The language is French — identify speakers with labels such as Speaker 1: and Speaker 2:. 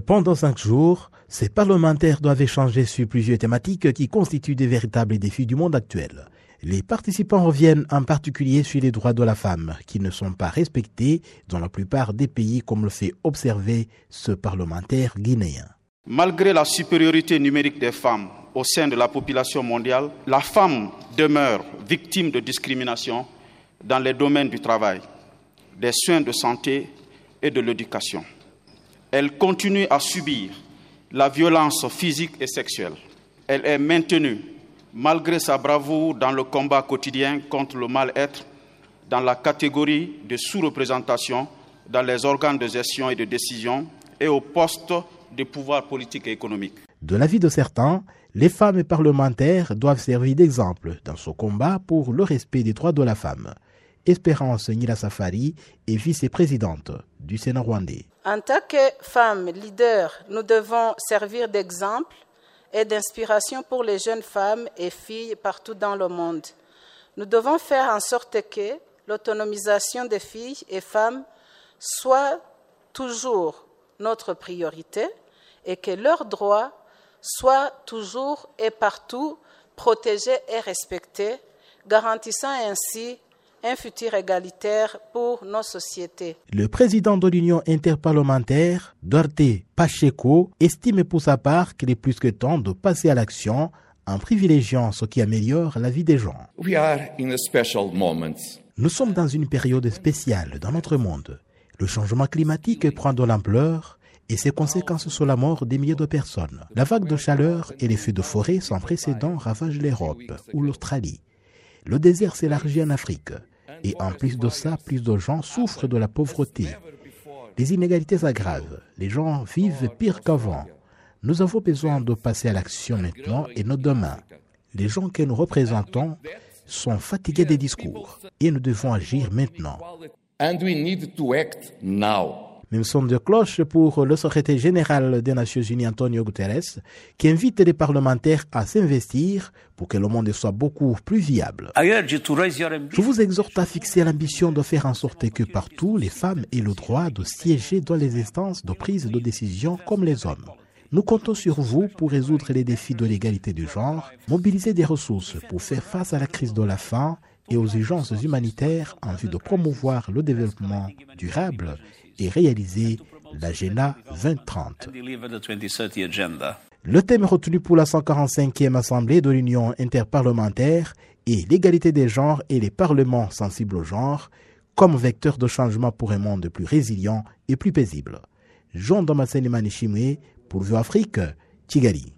Speaker 1: Pendant cinq jours, ces parlementaires doivent échanger sur plusieurs thématiques qui constituent des véritables défis du monde actuel. Les participants reviennent en particulier sur les droits de la femme, qui ne sont pas respectés dans la plupart des pays, comme le fait observer ce parlementaire guinéen.
Speaker 2: Malgré la supériorité numérique des femmes au sein de la population mondiale, la femme demeure victime de discrimination dans les domaines du travail, des soins de santé et de l'éducation. Elle continue à subir la violence physique et sexuelle. Elle est maintenue, malgré sa bravoure dans le combat quotidien contre le mal-être, dans la catégorie de sous-représentation dans les organes de gestion et de décision et au poste de pouvoir politique et économique.
Speaker 1: De l'avis de certains, les femmes parlementaires doivent servir d'exemple dans ce combat pour le respect des droits de la femme. Espérance Nila Safari est vice-présidente
Speaker 3: En tant que femmes leaders, nous devons servir d'exemple et d'inspiration pour les jeunes femmes et filles partout dans le monde. Nous devons faire en sorte que l'autonomisation des filles et femmes soit toujours notre priorité et que leurs droits soient toujours et partout protégés et respectés, garantissant ainsi un futur égalitaire pour nos sociétés.
Speaker 1: Le président de l'Union interparlementaire, Duarte Pacheco, estime pour sa part qu'il est plus que temps de passer à l'action en privilégiant ce qui améliore la vie des gens. Nous sommes dans une période spéciale dans notre monde. Le changement climatique prend de l'ampleur et ses conséquences sur la mort des milliers de personnes. La vague de chaleur et les feux de forêt sans précédent ravagent l'Europe ou l'Australie. Le désert s'élargit en Afrique. Et en plus de ça, plus de gens souffrent de la pauvreté. Les inégalités s'aggravent. Les gens vivent pire qu'avant. Nous avons besoin de passer à l'action maintenant et non demain. Les gens que nous représentons sont fatigués des discours et nous devons agir maintenant. Même son de cloche pour le secrétaire général des Nations Unies, Antonio Guterres, qui invite les parlementaires à s'investir pour que le monde soit beaucoup plus viable. Je vous exhorte à fixer l'ambition de faire en sorte que partout, les femmes aient le droit de siéger dans les instances de prise de décision comme les hommes. Nous comptons sur vous pour résoudre les défis de l'égalité du genre, mobiliser des ressources pour faire face à la crise de la faim et aux urgences humanitaires en vue de promouvoir le développement durable et réaliser l'agenda 2030. Le thème retenu pour la 145e Assemblée de l'Union interparlementaire est l'égalité des genres et les parlements sensibles au genre comme vecteur de changement pour un monde plus résilient et plus paisible. Jean Damascene Manichimwe pour Vue Afrique, Tigali.